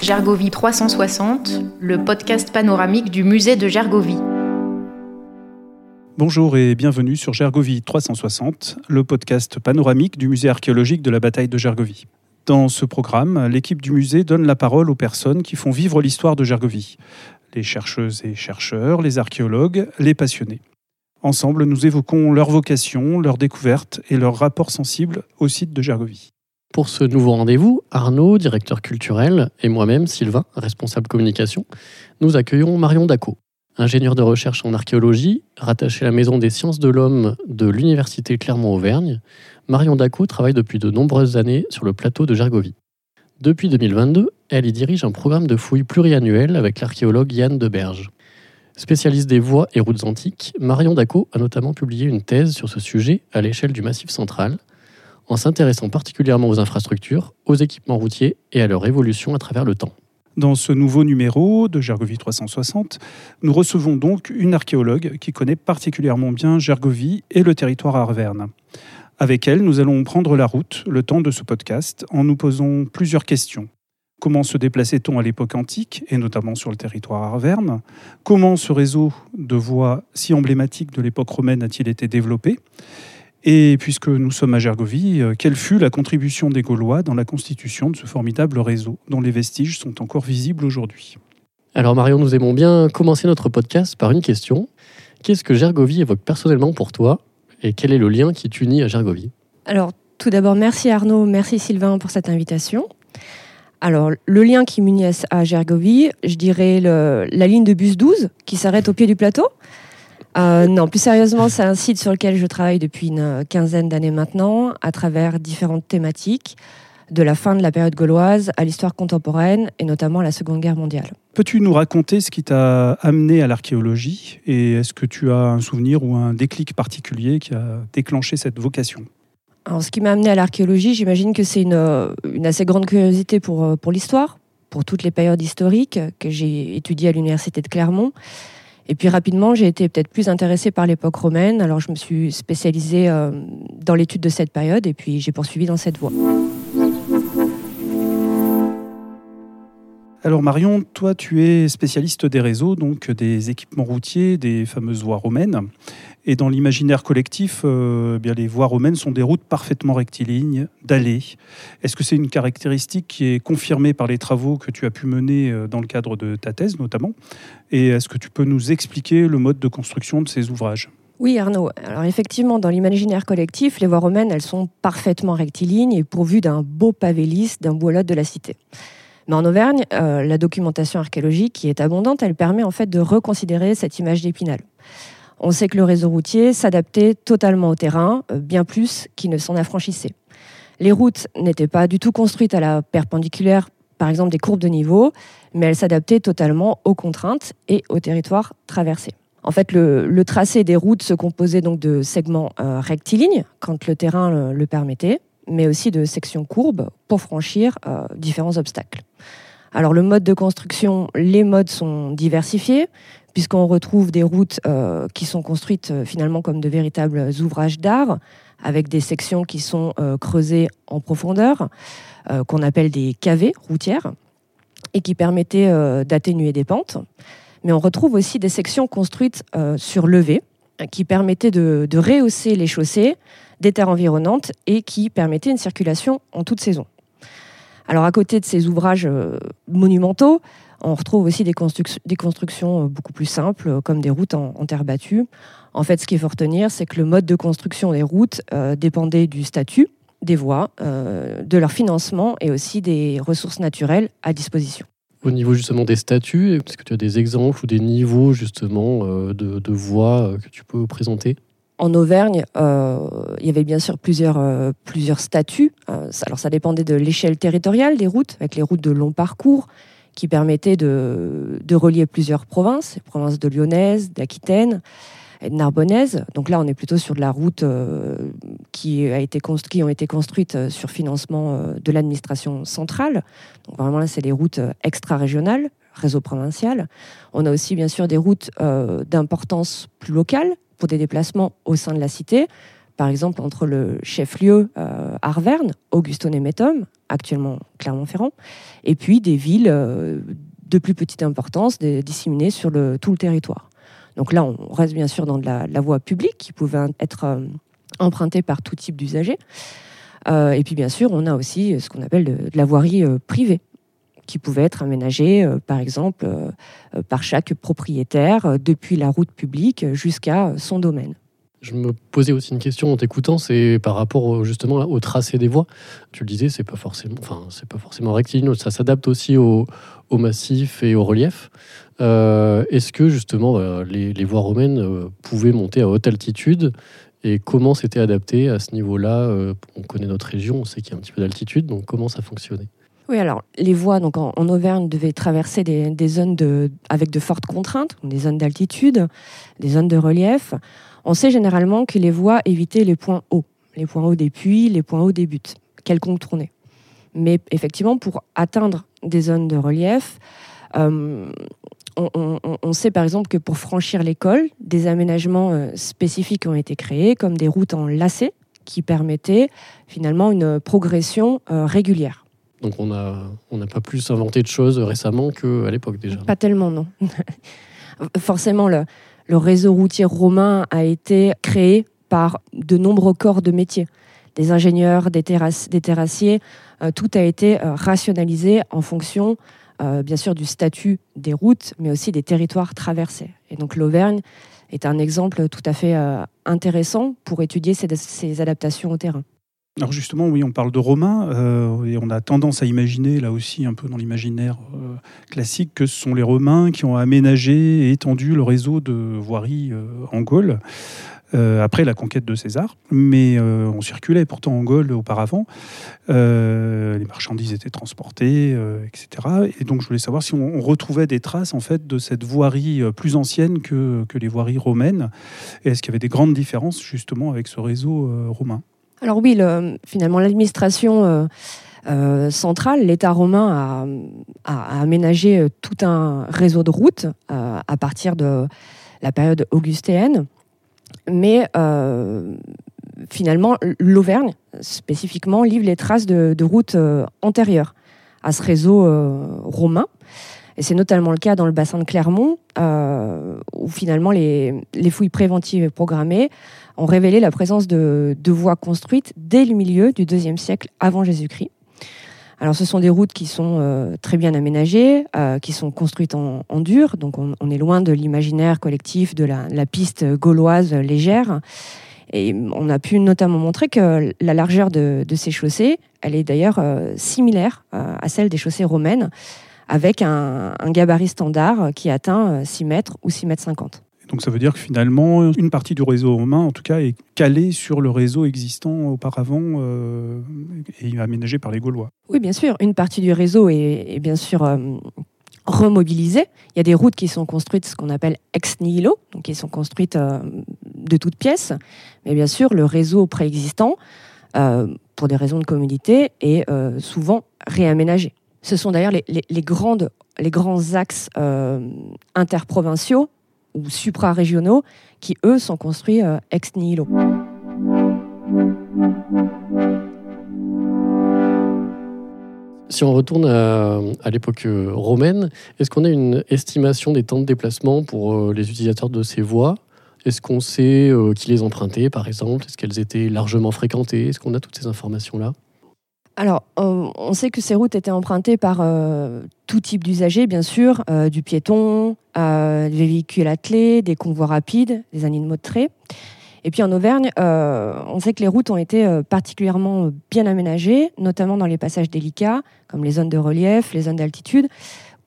Gergovie 360, le podcast panoramique du musée de Gergovie. Bonjour et bienvenue sur Gergovie 360, le podcast panoramique du musée archéologique de la bataille de Gergovie. Dans ce programme, l'équipe du musée donne la parole aux personnes qui font vivre l'histoire de Gergovie, les chercheuses et chercheurs, les archéologues, les passionnés. Ensemble, nous évoquons leur vocation, leurs découvertes et leur rapport sensible au site de Gergovie. Pour ce nouveau rendez-vous, Arnaud, directeur culturel, et moi-même, Sylvain, responsable communication, nous accueillons Marion Daco, ingénieure de recherche en archéologie, rattachée à la Maison des sciences de l'homme de l'Université Clermont-Auvergne. Marion Daco travaille depuis de nombreuses années sur le plateau de Gergovie. Depuis 2022, elle y dirige un programme de fouilles pluriannuel avec l'archéologue Yann Deberge. Spécialiste des voies et routes antiques, Marion Daco a notamment publié une thèse sur ce sujet à l'échelle du Massif central, en s'intéressant particulièrement aux infrastructures, aux équipements routiers et à leur évolution à travers le temps. Dans ce nouveau numéro de Gergovie 360, nous recevons donc une archéologue qui connaît particulièrement bien Gergovie et le territoire arverne. Avec elle, nous allons prendre la route le temps de ce podcast en nous posant plusieurs questions. Comment se déplaçait-on à l'époque antique, et notamment sur le territoire arverne? Comment ce réseau de voies si emblématique de l'époque romaine a-t-il été développé? Et puisque nous sommes à Gergovie, euh, quelle fut la contribution des Gaulois dans la constitution de ce formidable réseau, dont les vestiges sont encore visibles aujourd'hui? Alors Marion, nous aimons bien commencer notre podcast par une question. Qu'est-ce que Gergovie évoque personnellement pour toi? Et quel est le lien qui t'unit à Gergovie Alors tout d'abord, merci Arnaud, merci Sylvain pour cette invitation. Alors, le lien qui m'unit à Gergovie, je dirais la ligne de bus 12 qui s'arrête au pied du plateau. Euh, non, plus sérieusement, c'est un site sur lequel je travaille depuis une quinzaine d'années maintenant, à travers différentes thématiques, de la fin de la période gauloise à l'histoire contemporaine, et notamment la Seconde Guerre mondiale. Peux-tu nous raconter ce qui t'a amené à l'archéologie, et est-ce que tu as un souvenir ou un déclic particulier qui a déclenché cette vocation? Alors, ce qui m'a amené à l'archéologie, j'imagine que c'est une, une, assez grande curiosité pour, pour l'histoire, pour toutes les périodes historiques que j'ai étudiées à l'université de Clermont. Et puis rapidement, j'ai été peut-être plus intéressée par l'époque romaine. Alors je me suis spécialisée euh, dans l'étude de cette période et puis j'ai poursuivi dans cette voie. Alors Marion, toi tu es spécialiste des réseaux, donc des équipements routiers, des fameuses voies romaines. Et dans l'imaginaire collectif, euh, eh bien les voies romaines sont des routes parfaitement rectilignes, dallées. Est-ce que c'est une caractéristique qui est confirmée par les travaux que tu as pu mener euh, dans le cadre de ta thèse notamment? Et est-ce que tu peux nous expliquer le mode de construction de ces ouvrages? Oui, Arnaud. Alors effectivement, dans l'imaginaire collectif, les voies romaines, elles sont parfaitement rectilignes et pourvues d'un beau pavé lisse, d'un bois de la cité. Mais en Auvergne, euh, la documentation archéologique qui est abondante, elle permet en fait de reconsidérer cette image d'épinal. On sait que le réseau routier s'adaptait totalement au terrain, euh, bien plus qu'il ne s'en affranchissait. Les routes n'étaient pas du tout construites à la perpendiculaire, par exemple des courbes de niveau, mais elles s'adaptaient totalement aux contraintes et au territoire traversé. En fait, le, tracé des routes se composait donc de segments euh, rectilignes quand le terrain le, permettait, mais aussi de sections courbes pour franchir euh, différents obstacles. Alors le mode de construction, les modes sont diversifiés puisqu'on retrouve des routes euh, qui sont construites euh, finalement comme de véritables ouvrages d'art, avec des sections qui sont creusées en profondeur, qu'on appelle des cavées routières, et qui permettaient d'atténuer des pentes. Mais on retrouve aussi des sections construites sur levée, qui permettaient de rehausser les chaussées des terres environnantes et qui permettaient une circulation en toute saison. Alors à côté de ces ouvrages monumentaux, on retrouve aussi des, constructions euh, beaucoup plus simples, euh, comme des routes en, terre battue. En fait, ce qu'il faut retenir, c'est que le mode de construction des routes euh, dépendait du statut des voies, de leur financement et aussi des ressources naturelles à disposition. Au niveau justement des statuts, est-ce que tu as des exemples ou des niveaux justement de, voies que tu peux présenter? En Auvergne, il y avait bien sûr plusieurs, plusieurs statuts. alors ça dépendait de l'échelle territoriale des routes, avec les routes de long parcours, qui permettait de, relier plusieurs provinces, les provinces de Lyonnaise, d'Aquitaine et de Narbonnaise. Donc là, on est plutôt sur de la route euh, qui, a été qui ont été construites sur financement de l'administration centrale. Donc vraiment là, c'est des routes extra-régionales, réseau provincial. On a aussi bien sûr des routes d'importance plus locale pour des déplacements au sein de la cité par exemple entre le chef-lieu euh, Arverne, Auguston-et-Métum, actuellement Clermont-Ferrand, et puis des villes euh, de plus petite importance disséminées sur tout le territoire. Donc là, on reste bien sûr dans de la, voie publique qui pouvait être euh, empruntée par tout type d'usagers. et puis bien sûr, on a aussi ce qu'on appelle de, la voirie privée qui pouvait être aménagée, par exemple, par chaque propriétaire depuis la route publique jusqu'à son domaine. Je me posais aussi une question en t'écoutant, c'est par rapport justement au tracé des voies. Tu le disais, c'est pas forcément, pas forcément rectiligne, ça s'adapte aussi au, massif et au relief. Euh, est-ce que justement euh, les, voies romaines euh, pouvaient monter à haute altitude et comment c'était adapté à ce niveau-là On connaît notre région, on sait qu'il y a un petit peu d'altitude, donc comment ça fonctionnait? Oui, alors les voies en, Auvergne devaient traverser des, zones avec de fortes contraintes, des zones d'altitude, des zones de relief. On sait généralement que les voies évitaient les points hauts, les points hauts des puits, les points hauts des buts, qu'elles contournaient. Mais effectivement, pour atteindre des zones de relief, euh, on, sait par exemple que pour franchir l'école, des aménagements euh, spécifiques ont été créés, comme des routes en lacets, qui permettaient finalement une progression euh, régulière. Donc on n'a pas plus inventé de choses récemment qu'à l'époque déjà. Pas tellement, non. Forcément, le, le réseau routier romain a été créé par de nombreux corps de métiers, des ingénieurs, des, terrassiers. Euh, tout a été euh, rationalisé en fonction, euh, bien sûr, du statut des routes, mais aussi des territoires traversés. Et donc l'Auvergne est un exemple tout à fait intéressant pour étudier ces adaptations au terrain. Alors justement, oui, on parle de Romains, euh, et on a tendance à imaginer, là aussi un peu dans l'imaginaire euh, classique, que ce sont les Romains qui ont aménagé et étendu le réseau de voiries euh, en Gaule. après la conquête de César, mais on circulait pourtant en Gaule auparavant. les marchandises étaient transportées, etc. Et donc je voulais savoir si on, retrouvait des traces en fait de cette voirie plus ancienne que, que les voiries romaines. Et est-ce qu'il y avait des grandes différences justement avec ce réseau romain? Alors oui, finalement, l'administration euh, euh, centrale, l'État romain a, aménagé euh, tout un réseau de routes à partir de la période augustéenne. Mais finalement, l'Auvergne, spécifiquement, livre les traces de, routes antérieures à ce réseau romain. C'est notamment le cas dans le bassin de Clermont, où finalement les, les, fouilles préventives et programmées ont révélé la présence de, voies construites dès le milieu du deuxième siècle avant Jésus-Christ. Alors, ce sont des routes qui sont euh, très bien aménagées, euh, qui sont construites en, dur, donc on, est loin de l'imaginaire collectif de la, piste gauloise légère. Et on a pu notamment montrer que la largeur de, ces chaussées, elle est d'ailleurs euh, similaire à celle des chaussées romaines, avec un, un gabarit standard qui atteint 6 mètres ou 6 mètres 50. Donc ça veut dire que finalement, une partie du réseau romain, en tout cas, est calée sur le réseau existant auparavant euh, et aménagé par les Gaulois. Oui, bien sûr. Une partie du réseau est, bien sûr euh, remobilisée. Il y a des routes qui sont construites, ce qu'on appelle ex nihilo, donc qui sont construites euh, de toutes pièces. Mais bien sûr, le réseau préexistant, pour des raisons de commodité, est souvent réaménagé. Ce sont d'ailleurs les, grands axes interprovinciaux ou supra-régionaux qui, eux, sont construits euh, ex nihilo. Si on retourne à, l'époque euh, romaine, est-ce qu'on a une estimation des temps de déplacement pour euh, les utilisateurs de ces voies? Est-ce qu'on sait qui les empruntait, par exemple? Est-ce qu'elles étaient largement fréquentées? Est-ce qu'on a toutes ces informations-là? Alors, euh, on sait que ces routes étaient empruntées par euh, tout type d'usagers, bien sûr, euh, du piéton, des véhicules attelés, des convois rapides, des animaux de trait. Et puis en Auvergne, on sait que les routes ont été particulièrement bien aménagées, notamment dans les passages délicats, comme les zones de relief, les zones d'altitude,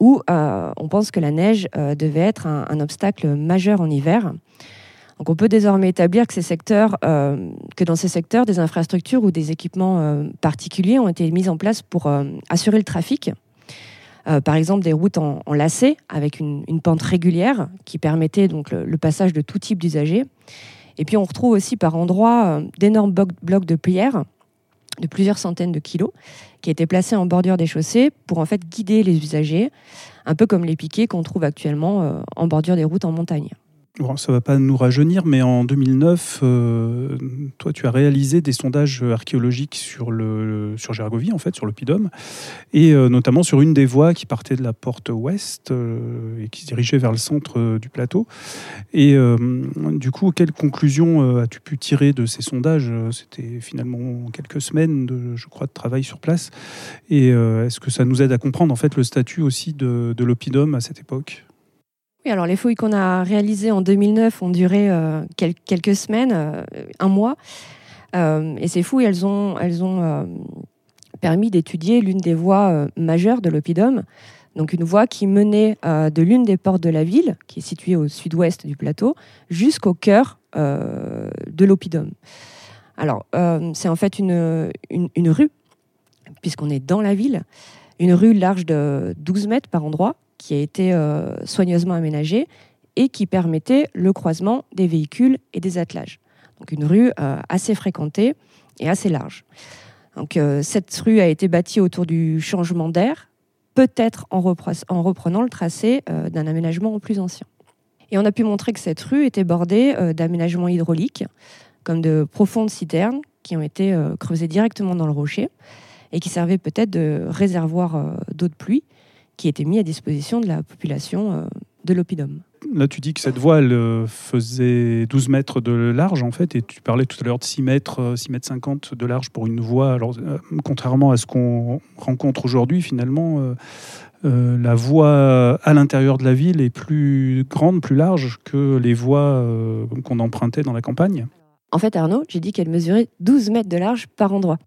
où on pense que la neige devait être un obstacle majeur en hiver. Donc on peut désormais établir que, ces secteurs, euh, que dans ces secteurs, des infrastructures ou des équipements euh, particuliers ont été mis en place pour euh, assurer le trafic. par exemple, des routes en, lacets avec une, pente régulière qui permettait donc le, passage de tout type d'usagers. Et puis on retrouve aussi par endroits d'énormes blocs de pierre de plusieurs centaines de kilos qui étaient placés en bordure des chaussées pour en fait guider les usagers, un peu comme les piquets qu'on trouve actuellement en bordure des routes en montagne. Bon, ça va pas nous rajeunir, mais en 2009, euh, toi, tu as réalisé des sondages archéologiques sur, le, sur Gergovie, en fait, sur l'Oppidum, et euh, notamment sur une des voies qui partait de la porte ouest euh, et qui se dirigeait vers le centre du plateau. Et du coup, quelles conclusions as-tu pu tirer de ces sondages? C'était finalement quelques semaines, je crois, de travail sur place. Et est-ce que ça nous aide à comprendre, en fait, le statut aussi de, de à cette époque? Alors les fouilles qu'on a réalisées en 2009 ont duré euh, quelques semaines, euh, un mois. Euh, et ces fouilles, elles ont, permis d'étudier l'une des voies majeures de l'Oppidum, donc une voie qui menait de l'une des portes de la ville, qui est située au sud-ouest du plateau, jusqu'au cœur de l'Oppidum. Alors, c'est en fait une rue, puisqu'on est dans la ville, une rue large de 12 mètres par endroit, qui a été euh, soigneusement aménagée et qui permettait le croisement des véhicules et des attelages. Donc une rue euh, assez fréquentée et assez large. Donc, euh, cette rue a été bâtie autour du changement d'air, peut-être en, en, reprenant le tracé d'un aménagement plus ancien. Et on a pu montrer que cette rue était bordée d'aménagements hydrauliques, comme de profondes citernes qui ont été creusées directement dans le rocher et qui servaient peut-être de réservoir d'eau de pluie qui était mis à disposition de la population euh, de l'Oppidum. Là, tu dis que cette voie, elle euh, faisait 12 mètres de large, en fait, et tu parlais tout à l'heure de 6 mètres, 6 euh, mètres 50 de large pour une voie. Alors, contrairement à ce qu'on rencontre aujourd'hui, finalement, la voie à l'intérieur de la ville est plus grande, plus large que les voies qu'on empruntait dans la campagne. En fait, Arnaud, j'ai dit qu'elle mesurait 12 mètres de large par endroit.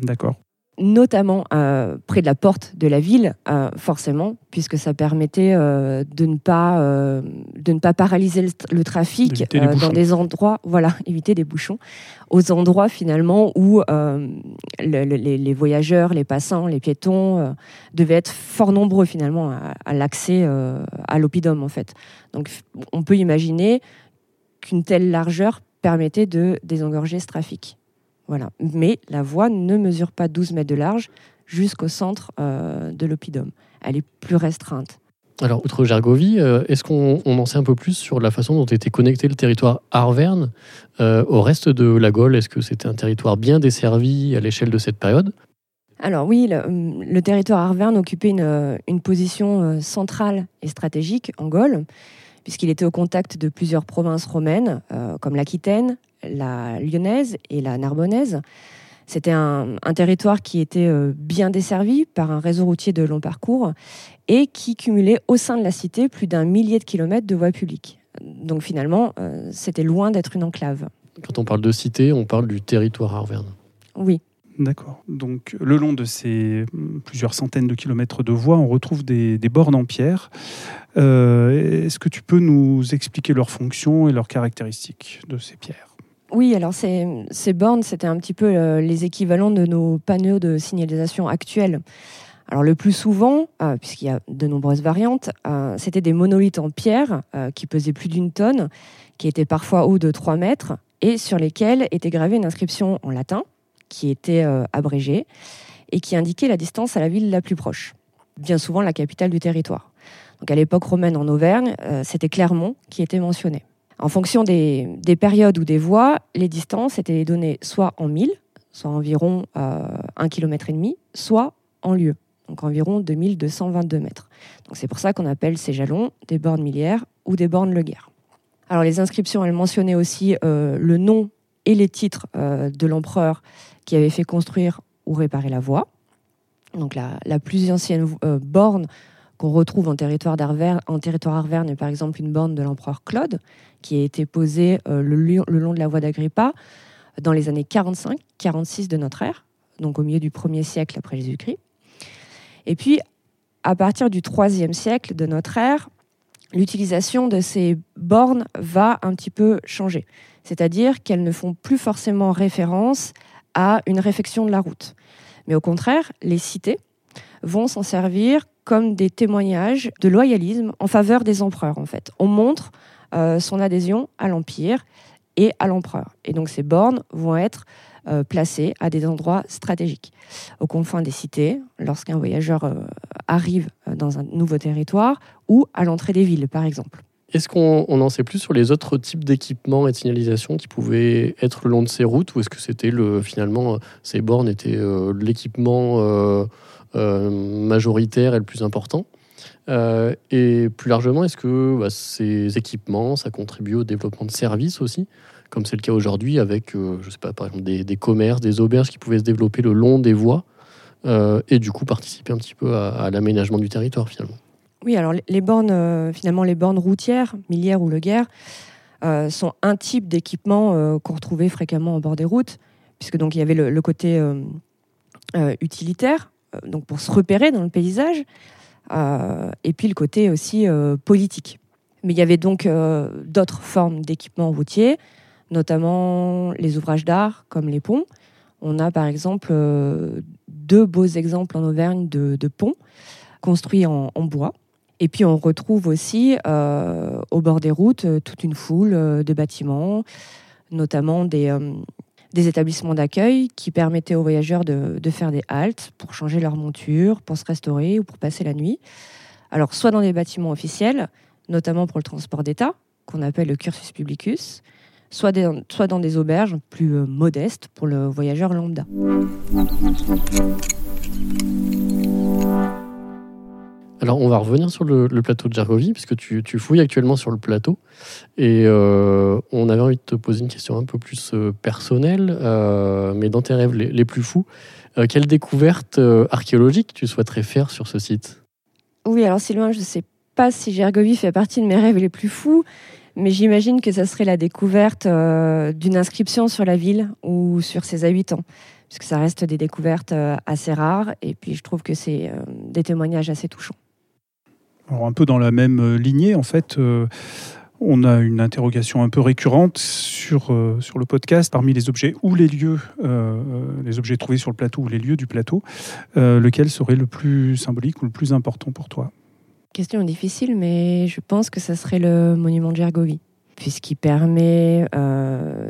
D'accord notamment euh, près de la porte de la ville, euh, forcément, puisque ça permettait euh, de, ne pas, de ne pas paralyser le, trafic dans des endroits, voilà, éviter des bouchons, aux endroits finalement où les, voyageurs, les passants, les piétons devaient être fort nombreux finalement à, à l'accès à l'oppidum en fait. Donc on peut imaginer qu'une telle largeur permettait de désengorger ce trafic. Voilà. Mais la voie ne mesure pas 12 mètres de large jusqu'au centre euh, de l'oppidum. Elle est plus restreinte. Alors, outre Gergovie, euh, est-ce qu'on en sait un peu plus sur la façon dont était connecté le territoire Arverne euh, au reste de la Gaule? Est-ce que c'était un territoire bien desservi à l'échelle de cette période? Alors oui, le, territoire Arverne occupait une, une, position centrale et stratégique en Gaule, puisqu'il était au contact de plusieurs provinces romaines, comme l'Aquitaine, la lyonnaise et la narbonnaise. C'était un, territoire qui était euh, bien desservi par un réseau routier de long parcours et qui cumulait au sein de la cité plus d'un millier de kilomètres de voies publiques. Donc finalement, euh, c'était loin d'être une enclave. Quand on parle de cité, on parle du territoire arverne. Oui. D'accord. Donc, le long de ces mm, plusieurs centaines de kilomètres de voies, on retrouve des, bornes en pierre. Euh, est-ce que tu peux nous expliquer leurs fonctions et leurs caractéristiques de ces pierres? Oui, alors ces, bornes, c'était un petit peu euh, les équivalents de nos panneaux de signalisation actuels. Alors le plus souvent, euh, puisqu'il y a de nombreuses variantes, euh, c'était des monolithes en pierre qui pesaient plus d'une tonne, qui étaient parfois hauts de 3 mètres, et sur lesquels était gravée une inscription en latin, qui était abrégée, et qui indiquait la distance à la ville la plus proche, bien souvent la capitale du territoire. Donc à l'époque romaine en Auvergne, c'était Clermont qui était mentionné. En fonction des, périodes ou des voies, les distances étaient données soit en milles, soit environ euh, 1,5 km, soit en lieues, donc environ 2222 mètres. Donc c'est pour ça qu'on appelle ces jalons des bornes millières ou des bornes le guerre. Alors les inscriptions, elles mentionnaient aussi euh, le nom et les titres euh, de l'empereur qui avait fait construire ou réparer la voie. Donc la, plus ancienne euh, borne qu'on retrouve en territoire en territoire Arverne, par exemple une borne de l'empereur Claude, qui a été posée euh, le, long de la voie d'Agrippa dans les années 45-46 de notre ère, donc au milieu du 1er siècle après Jésus-Christ. Et puis, à partir du 3e siècle de notre ère, l'utilisation de ces bornes va un petit peu changer. C'est-à-dire qu'elles ne font plus forcément référence à une réfection de la route. Mais au contraire, les cités vont s'en servir comme des témoignages de loyalisme en faveur des empereurs, en fait. On montre euh, son adhésion à l'Empire et à l'empereur. Et donc ces bornes vont être euh, placées à des endroits stratégiques, aux confins des cités, lorsqu'un voyageur euh, arrive dans un nouveau territoire, ou à l'entrée des villes, par exemple. Est-ce qu'on en sait plus sur les autres types d'équipements et de signalisation qui pouvaient être le long de ces routes, ou est-ce que c'était le finalement ces bornes étaient l'équipement majoritaire et le plus important? Euh, et plus largement, est-ce que bah, ces équipements, ça contribue au développement de services aussi comme c'est le cas aujourd'hui avec, euh, je sais pas, par exemple des, commerces, des auberges qui pouvaient se développer le long des voies euh, et du coup participer un petit peu à, l'aménagement du territoire finalement? Oui, alors les bornes, finalement, les bornes routières, millières ou le guerre, sont un type d'équipement qu'on retrouvait fréquemment au bord des routes, puisque donc il y avait le, côté utilitaire, donc pour se repérer dans le paysage, euh, et puis le côté aussi euh, politique. Mais il y avait donc euh, d'autres formes d'équipements routiers, notamment les ouvrages d'art comme les ponts. On a par exemple deux beaux exemples en Auvergne de, ponts construits en, bois. Et puis on retrouve aussi au bord des routes toute une foule de bâtiments, notamment des, établissements d'accueil qui permettaient aux voyageurs de, faire des haltes pour changer leur monture, pour se restaurer ou pour passer la nuit. Alors, soit dans des bâtiments officiels, notamment pour le transport d'État, qu'on appelle le cursus publicus, soit, dans des auberges plus euh, modestes pour le voyageur lambda. Alors, on va revenir sur le, plateau de Jargovie, puisque tu, fouilles actuellement sur le plateau. Et euh, on avait envie de te poser une question un peu plus euh, personnelle, euh, mais dans tes rêves les, plus fous. quelle découverte archéologique tu souhaiterais faire sur ce site? Oui, alors Sylvain, je ne sais pas si Jargovie fait partie de mes rêves les plus fous, mais j'imagine que ça serait la découverte d'une inscription sur la ville ou sur ses habitants puisque ça reste des découvertes assez rares, et puis je trouve que c'est des témoignages assez touchants. Alors un peu dans la même euh, lignée, en fait, euh, on a une interrogation un peu récurrente sur, euh, sur le podcast parmi les objets ou les lieux, les objets trouvés sur le plateau ou les lieux du plateau, lequel serait le plus symbolique ou le plus important pour toi? Question difficile, mais je pense que ça serait le monument de Gergovie, puisqu'il permet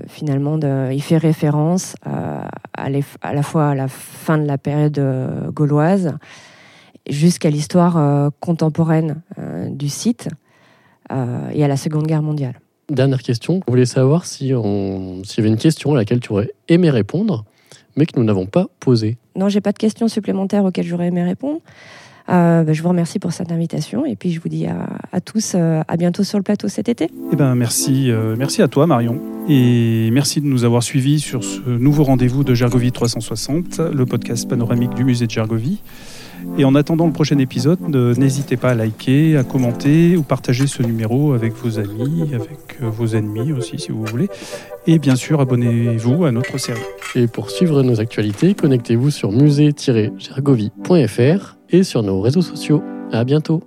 finalement, de, il fait référence à, à, la fois à la fin de la période gauloise jusqu'à l'histoire euh, contemporaine euh, du site euh, et à la Seconde Guerre mondiale. Dernière question, on voulait savoir si on, s'il y avait une question à laquelle tu aurais aimé répondre, mais que nous n'avons pas posée. Non, j'ai pas de questions supplémentaires auxquelles j'aurais aimé répondre. Bah, je vous remercie pour cette invitation et puis je vous dis à, tous à bientôt sur le plateau cet été. Eh ben, merci, merci à toi Marion et merci de nous avoir suivis sur ce nouveau rendez-vous de Gergovie 360, le podcast panoramique du musée de Gergovie. Et en attendant le prochain épisode, n'hésitez pas à liker, à commenter ou partager ce numéro avec vos amis, avec euh, vos ennemis aussi si vous voulez. Et bien sûr, abonnez-vous à notre série. Et pour suivre nos actualités, connectez-vous sur musée-gergovie.fr et sur nos réseaux sociaux. À bientôt.